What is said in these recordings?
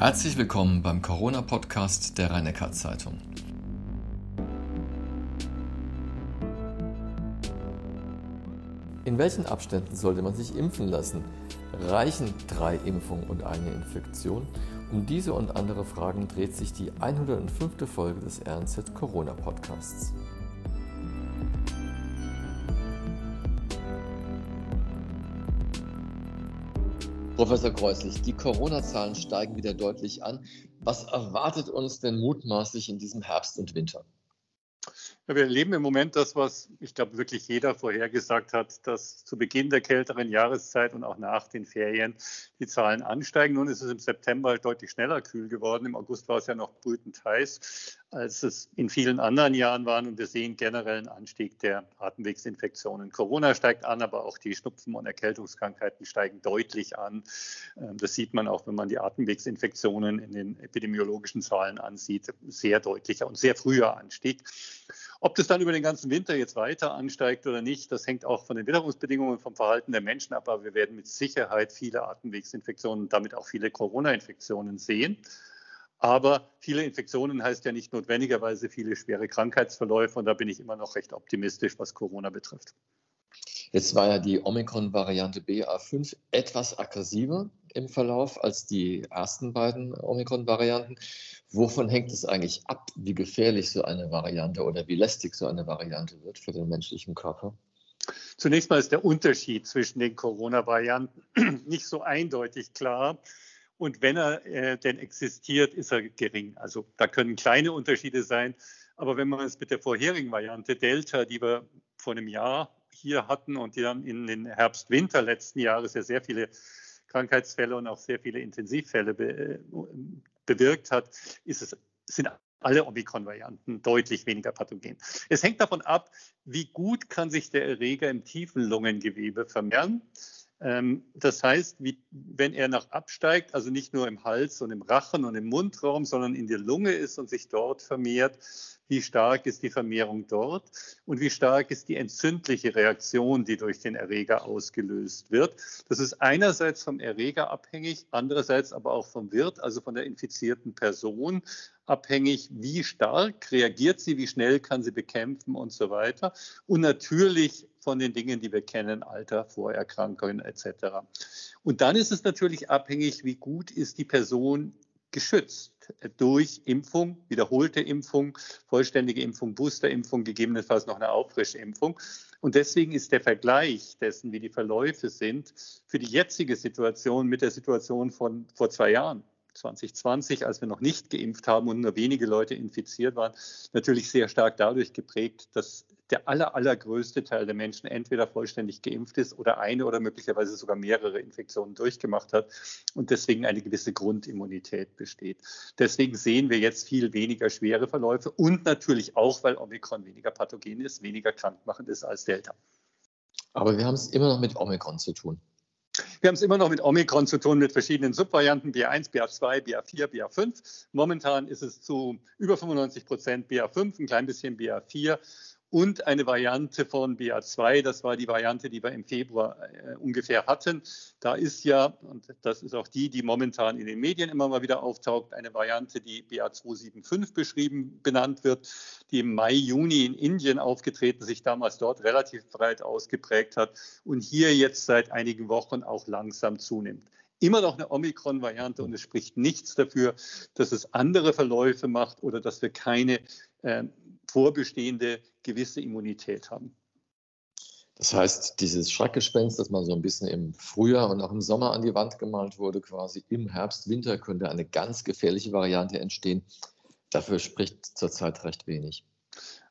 Herzlich willkommen beim Corona-Podcast der rhein zeitung In welchen Abständen sollte man sich impfen lassen? Reichen drei Impfungen und eine Infektion? Um diese und andere Fragen dreht sich die 105. Folge des RNZ Corona Podcasts. Professor Kreuzlich, die Corona-Zahlen steigen wieder deutlich an. Was erwartet uns denn mutmaßlich in diesem Herbst und Winter? Ja, wir erleben im Moment das, was ich glaube wirklich jeder vorhergesagt hat, dass zu Beginn der kälteren Jahreszeit und auch nach den Ferien die Zahlen ansteigen. Nun ist es im September deutlich schneller kühl geworden. Im August war es ja noch brütend heiß, als es in vielen anderen Jahren war. Und wir sehen generell einen Anstieg der Atemwegsinfektionen. Corona steigt an, aber auch die Schnupfen- und Erkältungskrankheiten steigen deutlich an. Ähm, das sieht man auch, wenn man die Atemwegsinfektionen in den epidemiologischen Zahlen ansieht. Sehr deutlicher und sehr früher Anstieg. Ob das dann über den ganzen Winter jetzt weiter ansteigt oder nicht, das hängt auch von den Witterungsbedingungen, vom Verhalten der Menschen ab. Aber wir werden mit Sicherheit viele Atemwegsinfektionen und damit auch viele Corona-Infektionen sehen. Aber viele Infektionen heißt ja nicht notwendigerweise viele schwere Krankheitsverläufe. Und da bin ich immer noch recht optimistisch, was Corona betrifft. Jetzt war ja die Omikron-Variante BA5 etwas aggressiver im Verlauf als die ersten beiden Omikron-Varianten. Wovon hängt es eigentlich ab, wie gefährlich so eine Variante oder wie lästig so eine Variante wird für den menschlichen Körper? Zunächst mal ist der Unterschied zwischen den Corona-Varianten nicht so eindeutig klar. Und wenn er äh, denn existiert, ist er gering. Also da können kleine Unterschiede sein. Aber wenn man es mit der vorherigen Variante Delta, die wir vor einem Jahr hier hatten und die dann in den Herbst-Winter letzten Jahres ja sehr viele Krankheitsfälle und auch sehr viele Intensivfälle be, äh, bewirkt hat, ist es, sind alle Omikron-Varianten deutlich weniger pathogen. Es hängt davon ab, wie gut kann sich der Erreger im tiefen Lungengewebe vermehren. Ähm, das heißt, wenn er nach absteigt, also nicht nur im Hals und im Rachen und im Mundraum, sondern in der Lunge ist und sich dort vermehrt, wie stark ist die Vermehrung dort und wie stark ist die entzündliche Reaktion, die durch den Erreger ausgelöst wird. Das ist einerseits vom Erreger abhängig, andererseits aber auch vom Wirt, also von der infizierten Person abhängig, wie stark reagiert sie, wie schnell kann sie bekämpfen und so weiter. Und natürlich von den Dingen, die wir kennen, Alter, Vorerkrankungen etc. Und dann ist es natürlich abhängig, wie gut ist die Person geschützt durch Impfung, wiederholte Impfung, vollständige Impfung, Boosterimpfung, gegebenenfalls noch eine Auffrischimpfung. Und deswegen ist der Vergleich dessen, wie die Verläufe sind, für die jetzige Situation mit der Situation von vor zwei Jahren 2020, als wir noch nicht geimpft haben und nur wenige Leute infiziert waren, natürlich sehr stark dadurch geprägt, dass der aller, allergrößte Teil der Menschen entweder vollständig geimpft ist oder eine oder möglicherweise sogar mehrere Infektionen durchgemacht hat und deswegen eine gewisse Grundimmunität besteht. Deswegen sehen wir jetzt viel weniger schwere Verläufe und natürlich auch, weil Omikron weniger pathogen ist, weniger krankmachend ist als Delta. Aber wir haben es immer noch mit Omikron zu tun. Wir haben es immer noch mit Omikron zu tun, mit verschiedenen Subvarianten, BA1, BA2, BA4, BA5. Momentan ist es zu über 95 Prozent BA5, ein klein bisschen BA4 und eine Variante von BA2. Das war die Variante, die wir im Februar äh, ungefähr hatten. Da ist ja, und das ist auch die, die momentan in den Medien immer mal wieder auftaucht, eine Variante, die BA275 beschrieben, benannt wird, die im Mai, Juni in Indien aufgetreten, sich damals dort relativ breit ausgeprägt hat und hier jetzt seit einigen Wochen auch langsam zunimmt immer noch eine Omikron-Variante und es spricht nichts dafür, dass es andere Verläufe macht oder dass wir keine äh, vorbestehende gewisse Immunität haben. Das heißt, dieses Schreckgespenst, das mal so ein bisschen im Frühjahr und auch im Sommer an die Wand gemalt wurde, quasi im Herbst, Winter könnte eine ganz gefährliche Variante entstehen. Dafür spricht zurzeit recht wenig.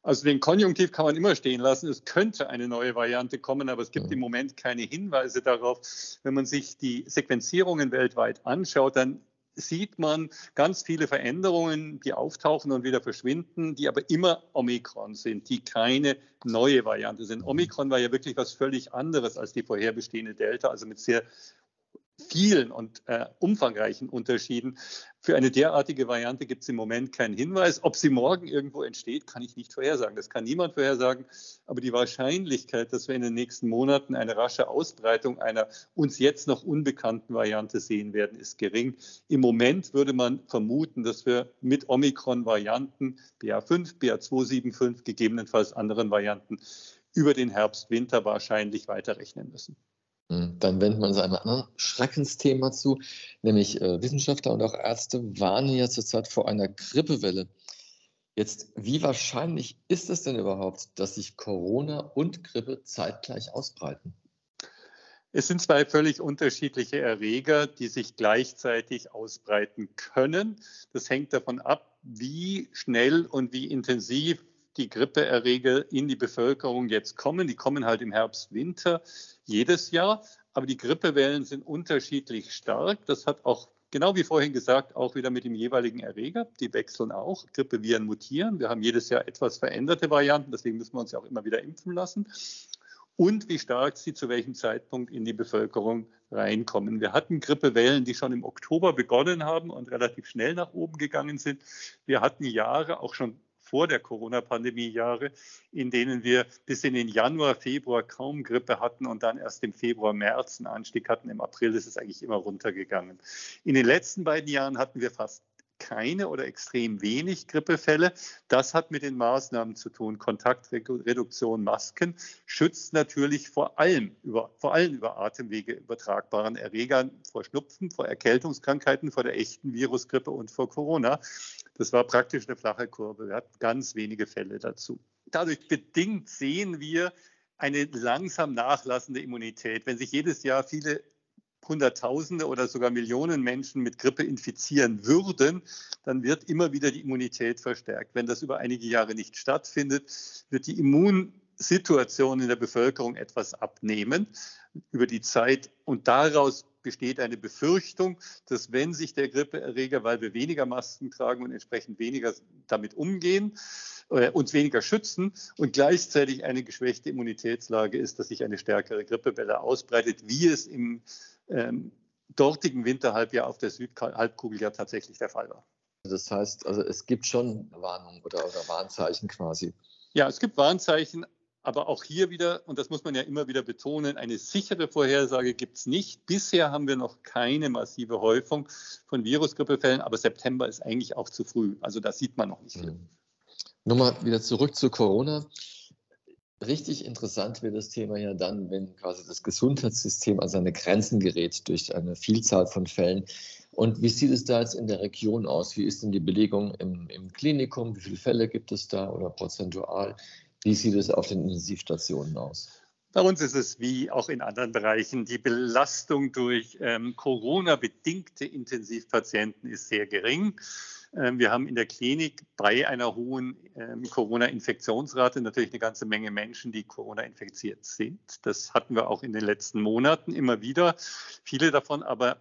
Also den Konjunktiv kann man immer stehen lassen. Es könnte eine neue Variante kommen, aber es gibt ja. im Moment keine Hinweise darauf. Wenn man sich die Sequenzierungen weltweit anschaut, dann sieht man ganz viele Veränderungen, die auftauchen und wieder verschwinden, die aber immer Omikron sind, die keine neue Variante sind. Omikron war ja wirklich was völlig anderes als die vorherbestehende Delta, also mit sehr vielen und äh, umfangreichen Unterschieden. Für eine derartige Variante gibt es im Moment keinen Hinweis. Ob sie morgen irgendwo entsteht, kann ich nicht vorhersagen. Das kann niemand vorhersagen. Aber die Wahrscheinlichkeit, dass wir in den nächsten Monaten eine rasche Ausbreitung einer uns jetzt noch unbekannten Variante sehen werden, ist gering. Im Moment würde man vermuten, dass wir mit Omikron-Varianten BA5, BA275, gegebenenfalls anderen Varianten über den Herbst, Winter wahrscheinlich weiterrechnen müssen. Hm, dann wendet man sich einem anderen Schreckensthema zu, nämlich äh, Wissenschaftler und auch Ärzte warnen ja zurzeit vor einer Grippewelle. Jetzt, wie wahrscheinlich ist es denn überhaupt, dass sich Corona und Grippe zeitgleich ausbreiten? Es sind zwei völlig unterschiedliche Erreger, die sich gleichzeitig ausbreiten können. Das hängt davon ab, wie schnell und wie intensiv die Grippeerreger in die Bevölkerung jetzt kommen. Die kommen halt im Herbst, Winter jedes Jahr. Aber die Grippewellen sind unterschiedlich stark. Das hat auch, genau wie vorhin gesagt, auch wieder mit dem jeweiligen Erreger. Die wechseln auch. Grippeviren mutieren. Wir haben jedes Jahr etwas veränderte Varianten. Deswegen müssen wir uns ja auch immer wieder impfen lassen. Und wie stark sie zu welchem Zeitpunkt in die Bevölkerung reinkommen. Wir hatten Grippewellen, die schon im Oktober begonnen haben und relativ schnell nach oben gegangen sind. Wir hatten Jahre, auch schon vor der Corona-Pandemie-Jahre, in denen wir bis in den Januar, Februar kaum Grippe hatten und dann erst im Februar, März einen Anstieg hatten. Im April ist es eigentlich immer runtergegangen. In den letzten beiden Jahren hatten wir fast keine oder extrem wenig Grippefälle. Das hat mit den Maßnahmen zu tun. Kontaktreduktion, Masken schützt natürlich vor allem über, vor allem über Atemwege übertragbaren Erregern vor Schnupfen, vor Erkältungskrankheiten, vor der echten Virusgrippe und vor Corona. Das war praktisch eine flache Kurve. Wir hatten ganz wenige Fälle dazu. Dadurch bedingt sehen wir eine langsam nachlassende Immunität. Wenn sich jedes Jahr viele Hunderttausende oder sogar Millionen Menschen mit Grippe infizieren würden, dann wird immer wieder die Immunität verstärkt. Wenn das über einige Jahre nicht stattfindet, wird die Immunsituation in der Bevölkerung etwas abnehmen über die Zeit und daraus besteht eine Befürchtung, dass wenn sich der Grippeerreger, weil wir weniger Masken tragen und entsprechend weniger damit umgehen, äh, uns weniger schützen und gleichzeitig eine geschwächte Immunitätslage ist, dass sich eine stärkere Grippewelle ausbreitet, wie es im ähm, dortigen Winterhalbjahr auf der Südhalbkugel ja tatsächlich der Fall war. Das heißt, also es gibt schon Warnungen oder, oder Warnzeichen quasi. Ja, es gibt Warnzeichen, aber auch hier wieder, und das muss man ja immer wieder betonen, eine sichere Vorhersage gibt es nicht. Bisher haben wir noch keine massive Häufung von Virusgrippefällen, aber September ist eigentlich auch zu früh. Also da sieht man noch nicht viel. Mhm. Nochmal wieder zurück zu Corona. Richtig interessant wird das Thema ja dann, wenn quasi das Gesundheitssystem an seine Grenzen gerät durch eine Vielzahl von Fällen. Und wie sieht es da jetzt in der Region aus? Wie ist denn die Belegung im, im Klinikum? Wie viele Fälle gibt es da oder prozentual? Wie sieht es auf den Intensivstationen aus? Bei uns ist es wie auch in anderen Bereichen, die Belastung durch ähm, Corona-bedingte Intensivpatienten ist sehr gering. Ähm, wir haben in der Klinik bei einer hohen ähm, Corona-Infektionsrate natürlich eine ganze Menge Menschen, die Corona-infiziert sind. Das hatten wir auch in den letzten Monaten immer wieder. Viele davon aber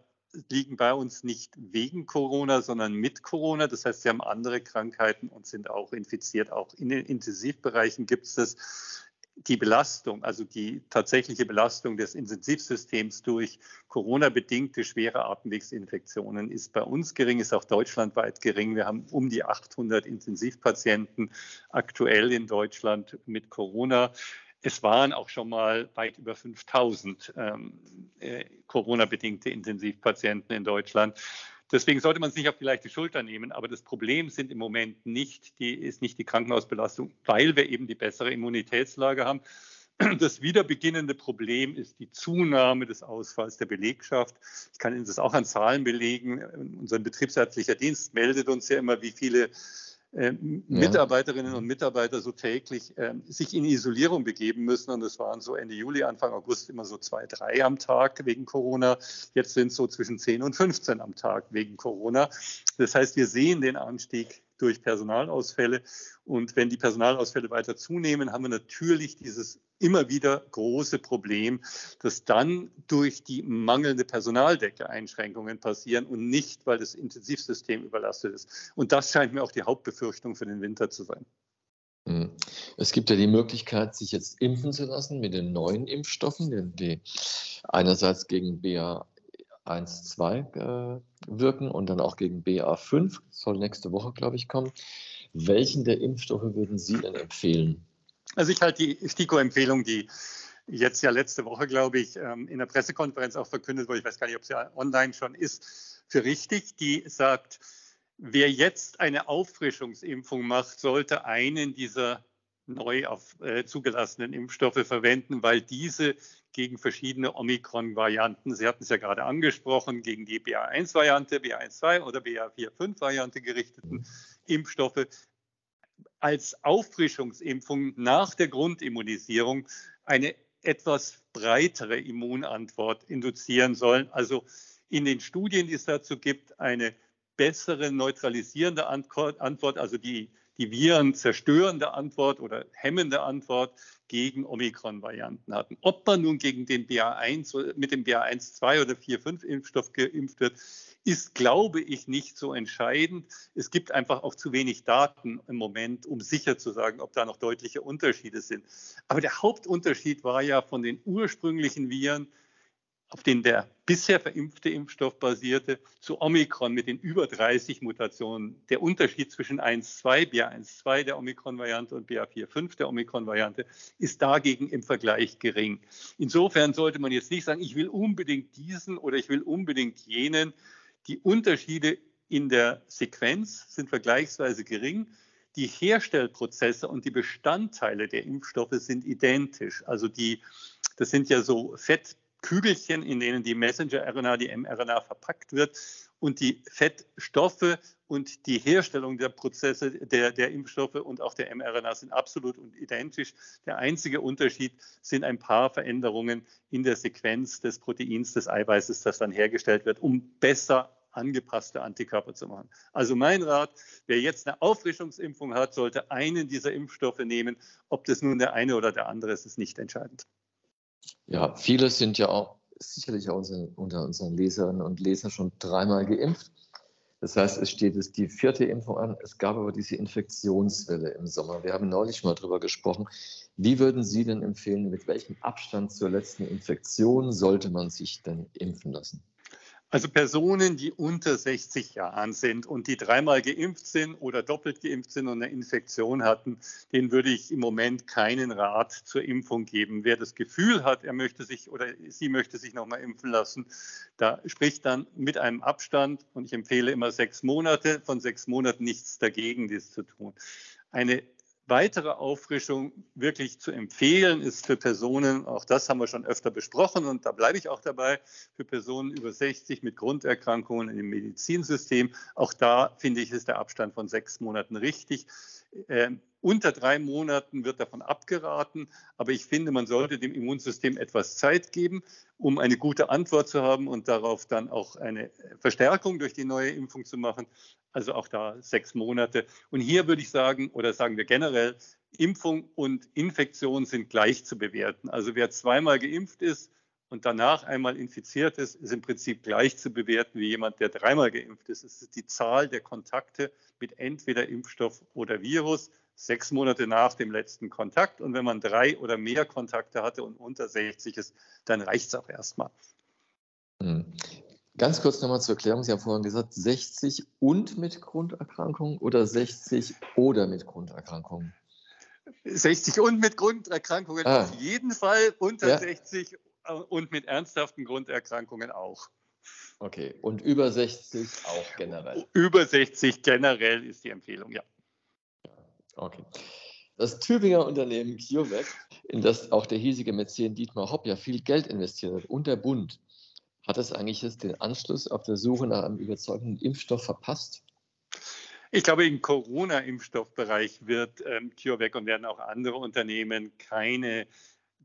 liegen bei uns nicht wegen Corona, sondern mit Corona. Das heißt, sie haben andere Krankheiten und sind auch infiziert. Auch in den Intensivbereichen gibt es das. Die Belastung, also die tatsächliche Belastung des Intensivsystems durch Corona-bedingte schwere Atemwegsinfektionen ist bei uns gering, ist auch deutschlandweit gering. Wir haben um die 800 Intensivpatienten aktuell in Deutschland mit Corona. Es waren auch schon mal weit über 5000 ähm, äh, Corona-bedingte Intensivpatienten in Deutschland. Deswegen sollte man es nicht auf die leichte Schulter nehmen. Aber das Problem sind im Moment nicht die, ist nicht die Krankenhausbelastung, weil wir eben die bessere Immunitätslage haben. Das wiederbeginnende Problem ist die Zunahme des Ausfalls der Belegschaft. Ich kann Ihnen das auch an Zahlen belegen. Unser betriebsärztlicher Dienst meldet uns ja immer, wie viele äh, Mitarbeiterinnen und Mitarbeiter so täglich äh, sich in Isolierung begeben müssen. Und es waren so Ende Juli, Anfang August immer so zwei, drei am Tag wegen Corona. Jetzt sind es so zwischen 10 und 15 am Tag wegen Corona. Das heißt, wir sehen den Anstieg durch Personalausfälle. Und wenn die Personalausfälle weiter zunehmen, haben wir natürlich dieses immer wieder große Problem, dass dann durch die mangelnde Personaldecke Einschränkungen passieren und nicht, weil das Intensivsystem überlastet ist. Und das scheint mir auch die Hauptbefürchtung für den Winter zu sein. Hm. Es gibt ja die Möglichkeit, sich jetzt impfen zu lassen mit den neuen Impfstoffen, die einerseits gegen BA BA1-2 äh, wirken und dann auch gegen BA5. Soll nächste Woche, glaube ich, kommen. Welchen der Impfstoffe würden Sie denn empfehlen? Also ich halte die STIKO-Empfehlung, die jetzt ja letzte Woche, glaube ich, ähm, in der Pressekonferenz auch verkündet wurde, ich weiß gar nicht, ob sie online schon ist, für richtig, die sagt, wer jetzt eine Auffrischungsimpfung macht, sollte einen dieser neu auf, äh, zugelassenen Impfstoffe verwenden, weil diese gegen verschiedene Omikron-Varianten, Sie hatten es ja gerade angesprochen, gegen die BA1-Variante, BA1-2 oder BA4-5-Variante gerichteten Impfstoffe als Auffrischungsimpfung nach der Grundimmunisierung eine etwas breitere Immunantwort induzieren sollen. Also in den Studien, die es dazu gibt, eine bessere neutralisierende Antwort, also die, die Viren zerstörende Antwort oder hemmende Antwort gegen Omikron-Varianten hatten. Ob man nun gegen den BA1 mit dem BA1-2 oder 4-5-Impfstoff geimpft wird, ist, glaube ich, nicht so entscheidend. Es gibt einfach auch zu wenig Daten im Moment, um sicher zu sagen, ob da noch deutliche Unterschiede sind. Aber der Hauptunterschied war ja von den ursprünglichen Viren, auf denen der bisher verimpfte Impfstoff basierte, zu Omikron mit den über 30 Mutationen. Der Unterschied zwischen 1.2, BA1.2 der Omikron-Variante und BA4.5 der Omikron-Variante ist dagegen im Vergleich gering. Insofern sollte man jetzt nicht sagen, ich will unbedingt diesen oder ich will unbedingt jenen. Die Unterschiede in der Sequenz sind vergleichsweise gering. Die Herstellprozesse und die Bestandteile der Impfstoffe sind identisch. Also die, das sind ja so Fettkügelchen, in denen die Messenger-RNA, die mRNA verpackt wird. Und die Fettstoffe und die Herstellung der Prozesse der, der Impfstoffe und auch der mRNA sind absolut und identisch. Der einzige Unterschied sind ein paar Veränderungen in der Sequenz des Proteins des Eiweißes, das dann hergestellt wird, um besser angepasste Antikörper zu machen. Also mein Rat, wer jetzt eine Auffrischungsimpfung hat, sollte einen dieser Impfstoffe nehmen. Ob das nun der eine oder der andere ist, ist nicht entscheidend. Ja, viele sind ja auch sicherlich auch unter unseren Leserinnen und Lesern schon dreimal geimpft. Das heißt, es steht jetzt die vierte Impfung an. Es gab aber diese Infektionswelle im Sommer. Wir haben neulich mal darüber gesprochen. Wie würden Sie denn empfehlen, mit welchem Abstand zur letzten Infektion sollte man sich denn impfen lassen? Also Personen, die unter 60 Jahren sind und die dreimal geimpft sind oder doppelt geimpft sind und eine Infektion hatten, denen würde ich im Moment keinen Rat zur Impfung geben. Wer das Gefühl hat, er möchte sich oder sie möchte sich nochmal impfen lassen, da spricht dann mit einem Abstand und ich empfehle immer sechs Monate, von sechs Monaten nichts dagegen, dies zu tun. Eine weitere Auffrischung wirklich zu empfehlen ist für Personen, auch das haben wir schon öfter besprochen und da bleibe ich auch dabei, für Personen über 60 mit Grunderkrankungen im Medizinsystem. Auch da finde ich, ist der Abstand von sechs Monaten richtig. Ähm, unter drei Monaten wird davon abgeraten, aber ich finde, man sollte dem Immunsystem etwas Zeit geben, um eine gute Antwort zu haben und darauf dann auch eine Verstärkung durch die neue Impfung zu machen. Also auch da sechs Monate. Und hier würde ich sagen, oder sagen wir generell, Impfung und Infektion sind gleich zu bewerten. Also wer zweimal geimpft ist und danach einmal infiziert ist, ist im Prinzip gleich zu bewerten wie jemand, der dreimal geimpft ist. Es ist die Zahl der Kontakte mit entweder Impfstoff oder Virus sechs Monate nach dem letzten Kontakt. Und wenn man drei oder mehr Kontakte hatte und unter 60 ist, dann reicht es auch erstmal. Hm. Ganz kurz nochmal zur Erklärung. Sie haben vorhin gesagt, 60 und mit Grunderkrankung oder 60 oder mit Grunderkrankung? 60 und mit Grunderkrankungen ah. auf jeden Fall, unter ja. 60 äh, und mit ernsthaften Grunderkrankungen auch. Okay, und über 60 auch generell? Über 60 generell ist die Empfehlung, ja. Okay. Das Tübinger Unternehmen CureVac, in das auch der hiesige Mäzen Dietmar Hopp ja viel Geld investiert hat und der Bund, hat es eigentlich jetzt den Anschluss auf der Suche nach einem überzeugenden Impfstoff verpasst? Ich glaube, im Corona-Impfstoffbereich wird ähm, CureVac und werden auch andere Unternehmen keine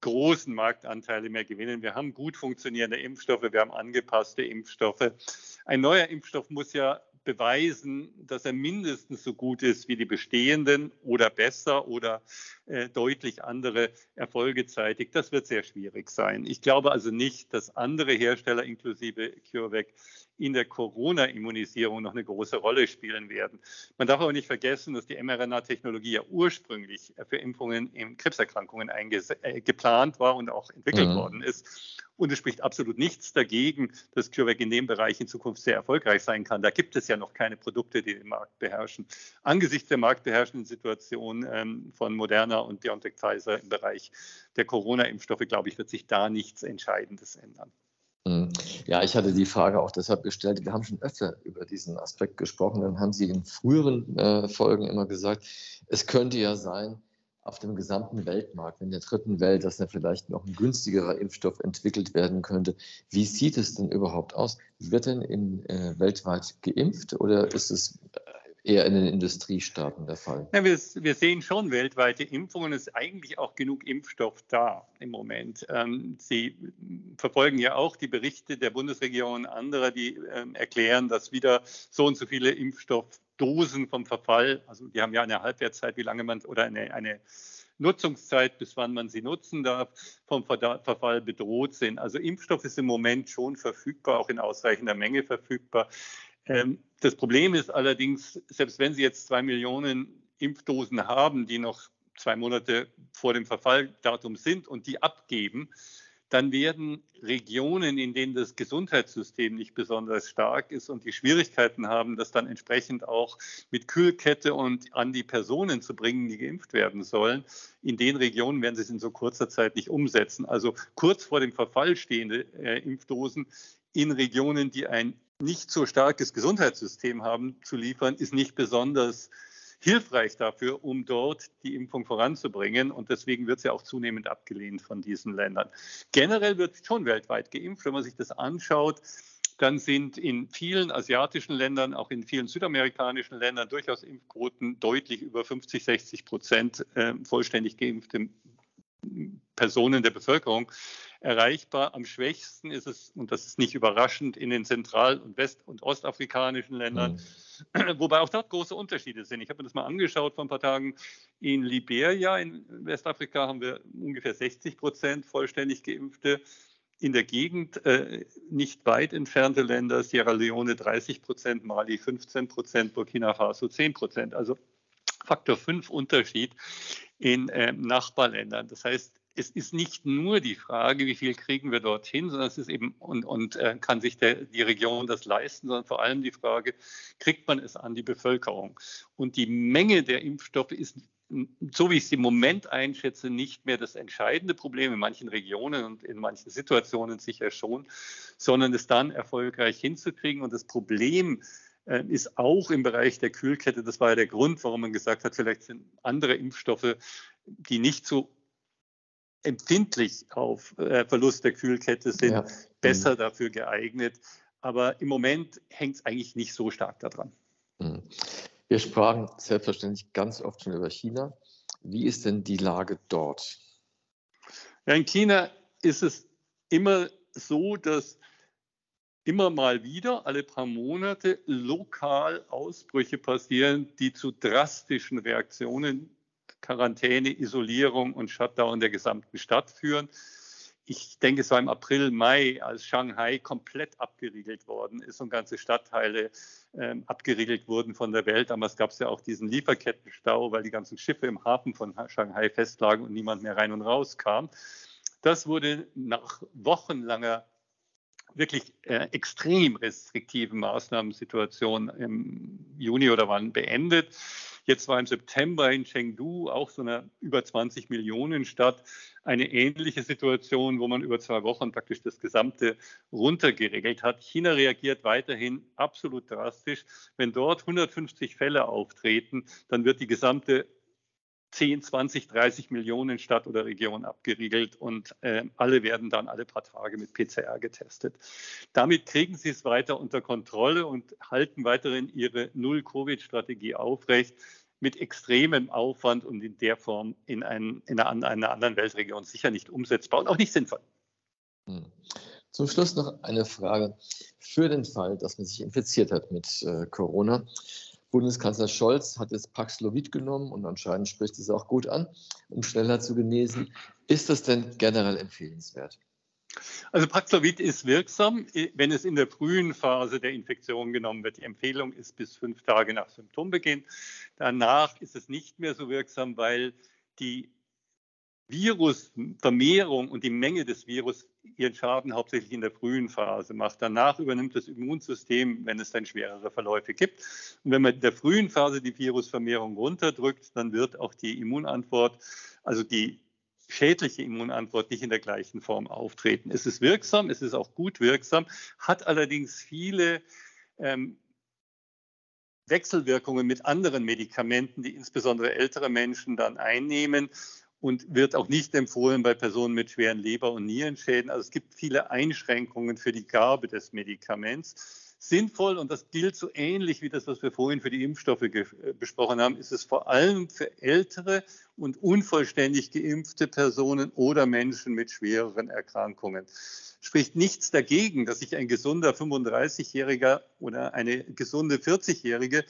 großen Marktanteile mehr gewinnen. Wir haben gut funktionierende Impfstoffe, wir haben angepasste Impfstoffe. Ein neuer Impfstoff muss ja beweisen, dass er mindestens so gut ist wie die bestehenden oder besser oder äh, deutlich andere Erfolge zeitigt. Das wird sehr schwierig sein. Ich glaube also nicht, dass andere Hersteller inklusive CureVac in der Corona-Immunisierung noch eine große Rolle spielen werden. Man darf aber nicht vergessen, dass die mRNA-Technologie ja ursprünglich für Impfungen in Krebserkrankungen äh, geplant war und auch entwickelt mhm. worden ist. Und es spricht absolut nichts dagegen, dass CureVac in dem Bereich in Zukunft sehr erfolgreich sein kann. Da gibt es ja noch keine Produkte, die den Markt beherrschen. Angesichts der marktbeherrschenden Situation ähm, von Moderna und BioNTech Pfizer im Bereich der Corona-Impfstoffe, glaube ich, wird sich da nichts Entscheidendes ändern. Hm. Ja, ich hatte die Frage auch deshalb gestellt. Wir haben schon öfter über diesen Aspekt gesprochen. Dann haben Sie in früheren äh, Folgen immer gesagt, es könnte ja sein, auf dem gesamten Weltmarkt, in der dritten Welt, dass da vielleicht noch ein günstigerer Impfstoff entwickelt werden könnte. Wie sieht es denn überhaupt aus? Wird denn in, äh, weltweit geimpft oder ist es eher in den Industriestaaten der Fall? Ja, wir, wir, sehen schon weltweite Impfungen. Es ist eigentlich auch genug Impfstoff da im Moment. Ähm, Sie verfolgen ja auch die Berichte der Bundesregierung und anderer, die ähm, erklären, dass wieder so und so viele Impfstoffdosen vom Verfall, also die haben ja eine Halbwertszeit, wie lange man oder eine, eine Nutzungszeit, bis wann man sie nutzen darf, vom Verfall bedroht sind. Also Impfstoff ist im Moment schon verfügbar, auch in ausreichender Menge verfügbar. Ähm, das Problem ist allerdings, selbst wenn Sie jetzt zwei Millionen Impfdosen haben, die noch zwei Monate vor dem Verfalldatum sind und die abgeben, dann werden Regionen, in denen das Gesundheitssystem nicht besonders stark ist und die Schwierigkeiten haben, das dann entsprechend auch mit Kühlkette und an die Personen zu bringen, die geimpft werden sollen, in den Regionen werden sie es in so kurzer Zeit nicht umsetzen. Also kurz vor dem Verfall stehende äh, Impfdosen in Regionen, die ein nicht so starkes Gesundheitssystem haben, zu liefern, ist nicht besonders hilfreich dafür, um dort die Impfung voranzubringen. Und deswegen wird sie auch zunehmend abgelehnt von diesen Ländern. Generell wird schon weltweit geimpft. Wenn man sich das anschaut, dann sind in vielen asiatischen Ländern, auch in vielen südamerikanischen Ländern durchaus Impfquoten deutlich über 50, 60 Prozent äh, vollständig geimpfte Personen der Bevölkerung erreichbar. Am schwächsten ist es, und das ist nicht überraschend, in den zentral- und west- und ostafrikanischen Ländern, mhm. wobei auch dort große Unterschiede sind. Ich habe mir das mal angeschaut vor ein paar Tagen. In Liberia, in Westafrika, haben wir ungefähr 60 Prozent vollständig geimpfte. In der Gegend äh, nicht weit entfernte Länder, Sierra Leone 30 Prozent, Mali 15 Prozent, Burkina Faso 10 Prozent. Also Faktor 5 Unterschied in äh, Nachbarländern. Das heißt, es ist nicht nur die Frage, wie viel kriegen wir dorthin, sondern es ist eben und, und äh, kann sich der, die Region das leisten, sondern vor allem die Frage, kriegt man es an die Bevölkerung? Und die Menge der Impfstoffe ist so wie ich es im Moment einschätze, nicht mehr das entscheidende Problem in manchen Regionen und in manchen Situationen sicher schon, sondern es dann erfolgreich hinzukriegen. Und das Problem äh, ist auch im Bereich der Kühlkette, das war ja der Grund, warum man gesagt hat, vielleicht sind andere Impfstoffe, die nicht so empfindlich auf äh, Verlust der Kühlkette sind, ja. besser mhm. dafür geeignet. Aber im Moment hängt es eigentlich nicht so stark daran. Mhm. Wir sprachen selbstverständlich ganz oft schon über China. Wie ist denn die Lage dort? Ja, in China ist es immer so, dass immer mal wieder, alle paar Monate, lokal Ausbrüche passieren, die zu drastischen Reaktionen Quarantäne, Isolierung und Shutdown der gesamten Stadt führen. Ich denke, es war im April, Mai, als Shanghai komplett abgeriegelt worden ist und ganze Stadtteile äh, abgeriegelt wurden von der Welt. Damals gab es ja auch diesen Lieferkettenstau, weil die ganzen Schiffe im Hafen von Shanghai festlagen und niemand mehr rein und raus kam. Das wurde nach wochenlanger wirklich äh, extrem restriktiven Maßnahmensituation im Juni oder wann beendet. Jetzt war im September in Chengdu, auch so eine über 20 Millionen Stadt, eine ähnliche Situation, wo man über zwei Wochen praktisch das Gesamte runtergeregelt hat. China reagiert weiterhin absolut drastisch. Wenn dort 150 Fälle auftreten, dann wird die gesamte 10, 20, 30 Millionen Stadt oder Region abgeriegelt und äh, alle werden dann alle paar Tage mit PCR getestet. Damit kriegen sie es weiter unter Kontrolle und halten weiterhin ihre Null-Covid-Strategie aufrecht mit extremem Aufwand und in der Form in, ein, in einer, einer, anderen Weltregion sicher nicht umsetzbar und auch nicht sinnvoll. Hm. Zum Schluss noch eine Frage. Für den Fall, dass man sich infiziert hat mit äh, Corona, Bundeskanzler Scholz hat jetzt Paxlovid genommen und anscheinend spricht es auch gut an, um schneller zu genesen. Ist das denn generell empfehlenswert? Also Paxlovid ist wirksam, wenn es in der frühen Phase der Infektion genommen wird. Die Empfehlung ist bis fünf Tage nach Symptombeginn. Danach ist es nicht mehr so wirksam, weil die Virusvermehrung und die Menge des Virus ihren Schaden hauptsächlich in der frühen Phase macht. Danach übernimmt das Immunsystem, wenn es dann schwerere Verläufe gibt. Und wenn man in der frühen Phase die Virusvermehrung runterdrückt, dann wird auch die Immunantwort, also die schädliche Immunantwort nicht in der gleichen Form auftreten. Es ist wirksam, es ist auch gut wirksam, hat allerdings viele ähm, Wechselwirkungen mit anderen Medikamenten, die insbesondere ältere Menschen dann einnehmen und wird auch nicht empfohlen bei Personen mit schweren Leber- und Nierenschäden. Also es gibt viele Einschränkungen für die Gabe des Medikaments. Sinnvoll, und das gilt so ähnlich wie das, was wir vorhin für die Impfstoffe äh, besprochen haben, ist es vor allem für ältere und unvollständig geimpfte Personen oder Menschen mit schwereren Erkrankungen. Spricht nichts dagegen, dass sich ein gesunder 35-Jähriger oder eine gesunde 40-Jährige,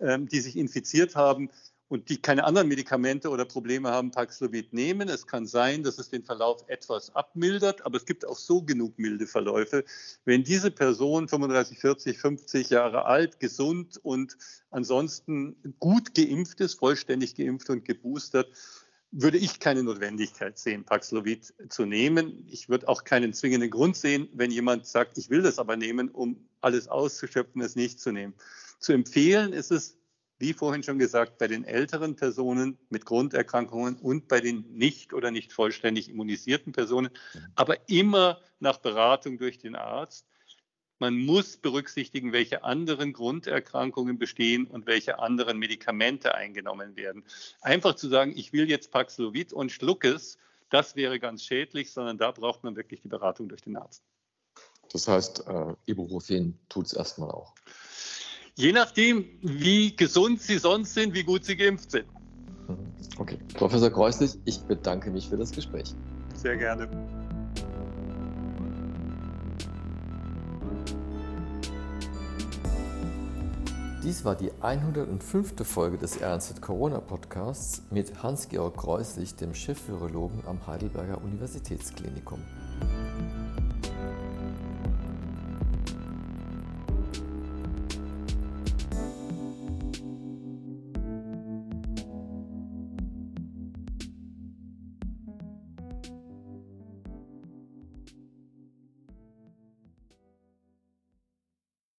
ähm, die sich infiziert haben, und die keine anderen Medikamente oder Probleme haben, Paxlovid nehmen. Es kann sein, dass es den Verlauf etwas abmildert, aber es gibt auch so genug milde Verläufe. Wenn diese Person 35, 40, 50 Jahre alt, gesund und ansonsten gut geimpft ist, vollständig geimpft und geboostert, würde ich keine Notwendigkeit sehen, Paxlovid zu nehmen. Ich würde auch keinen zwingenden Grund sehen, wenn jemand sagt, ich will das aber nehmen, um alles auszuschöpfen, es nicht zu nehmen. Zu empfehlen ist es wie vorhin schon gesagt, bei den älteren Personen mit Grunderkrankungen und bei den nicht oder nicht vollständig immunisierten Personen, aber immer nach Beratung durch den Arzt. Man muss berücksichtigen, welche anderen Grunderkrankungen bestehen und welche anderen Medikamente eingenommen werden. Einfach zu sagen, ich will jetzt Paxlovid und schluck es, das wäre ganz schädlich, sondern da braucht man wirklich die Beratung durch den Arzt. Das heißt, äh, Ibuprofen tut es erstmal auch. Je nachdem, wie gesund Sie sonst sind, wie gut Sie geimpft sind. Mhm. Okay. Professor Kreuslich, ich bedanke mich für das Gespräch. Sehr gerne. Dies war die 105. Folge des RNZ Corona Podcasts mit Hans-Georg Kreuslich, dem Chefvirologen am Heidelberger Universitätsklinikum.